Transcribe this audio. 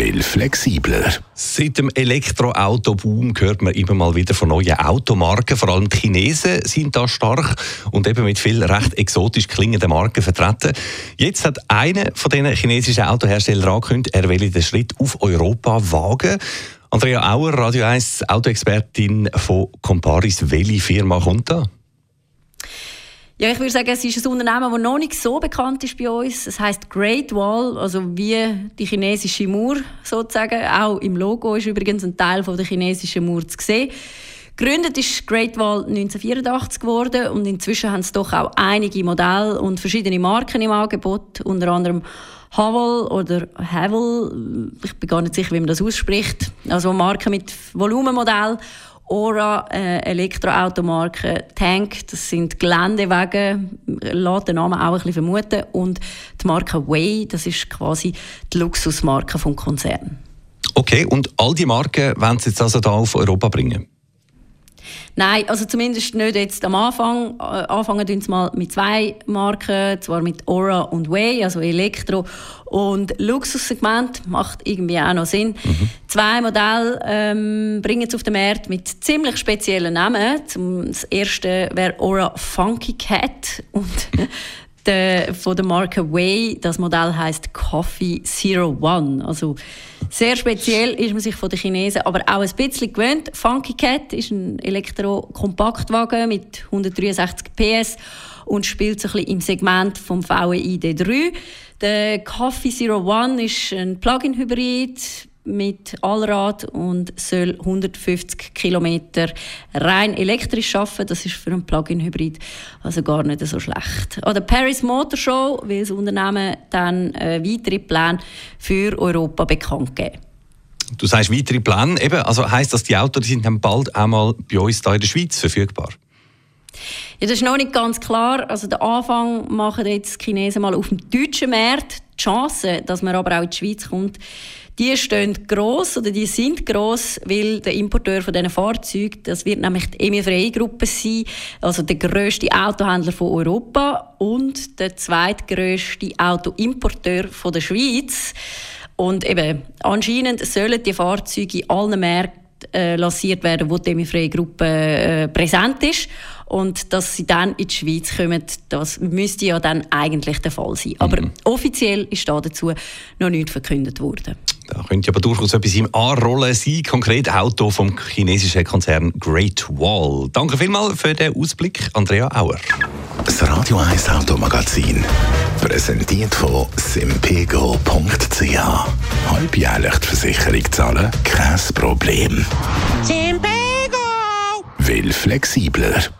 Will flexibler. Seit dem Elektroautoboom hört man immer mal wieder von neuen Automarken. Vor allem die Chinesen sind da stark und eben mit viel recht exotisch klingenden Marken vertreten. Jetzt hat einer von diesen chinesischen Autoherstellern angekündigt, er will den Schritt auf Europa wagen. Andrea Auer, Radio 1 Autoexpertin von Comparis. Welche Firma kommt da? Ja, ich würde sagen, es ist ein Unternehmen, das noch nicht so bekannt ist bei uns. Es heißt Great Wall, also wie die chinesische Mauer sozusagen. Auch im Logo ist übrigens ein Teil von der chinesischen Mauer zu sehen. Gegründet ist Great Wall 1984 geworden und inzwischen haben es doch auch einige Modelle und verschiedene Marken im Angebot, unter anderem Havel oder Havel, ich bin gar nicht sicher, wie man das ausspricht, also Marken mit Volumenmodell Ora, äh, Elektroautomarke, Tank, das sind Geländewagen, lässt den Namen auch ein bisschen vermuten. Und die Marke Way, das ist quasi die Luxusmarke vom Konzern. Okay, und all die Marken wollen Sie jetzt also da auf Europa bringen? Nein, also zumindest nicht jetzt am Anfang. Äh, anfangen tun mal mit zwei Marken, zwar mit Aura und Way, also Elektro. Und Luxussegment macht irgendwie auch noch Sinn. Mhm. Zwei Modelle ähm, bringen es auf den Markt mit ziemlich speziellen Namen. Zum, das erste wäre Aura Funky Cat und der, von der Marke Way. Das Modell heißt Coffee Zero One. Also sehr speziell ist man sich von den Chinesen aber auch ein bisschen gewöhnt. Funky Cat ist ein Elektro-Kompaktwagen mit 163 PS und spielt so ein bisschen im Segment vom VW ID3. Der Coffee Zero One ist ein Plug-in-Hybrid mit Allrad und soll 150 Kilometer rein elektrisch schaffen. Das ist für einen Plug-in-Hybrid also gar nicht so schlecht. An der Paris Motor Show will das Unternehmen dann äh, weitere Pläne für Europa bekannt geben. Du sagst weitere Pläne, eben, also heißt das, die Autos sind dann bald auch mal bei uns hier in der Schweiz verfügbar? Ja, das ist noch nicht ganz klar. Also den Anfang machen jetzt die Chinesen mal auf dem deutschen Markt. Die Chance, dass man aber auch in die Schweiz kommt, die stehen gross oder die sind gross, weil der Importeur von diesen Fahrzeugen, das wird nämlich die EMI Freie Gruppe sein, also der grösste Autohändler von Europa und der zweitgrößte Autoimporteur von der Schweiz. Und eben, anscheinend sollen die Fahrzeuge in allen Märkten äh, lanciert werden, wo die EMI Gruppe äh, präsent ist. Und dass sie dann in die Schweiz kommen, das müsste ja dann eigentlich der Fall sein. Aber mhm. offiziell ist da dazu noch nichts verkündet worden. Da könnte aber durchaus etwas im Anrollen sein, konkret Auto vom chinesischen Konzern Great Wall. Danke vielmals für den Ausblick, Andrea Auer. Das Radio 1 Automagazin, präsentiert von simpego.ch. Halbjährlich die Versicherung zahlen, kein Problem. Simpego! Will flexibler.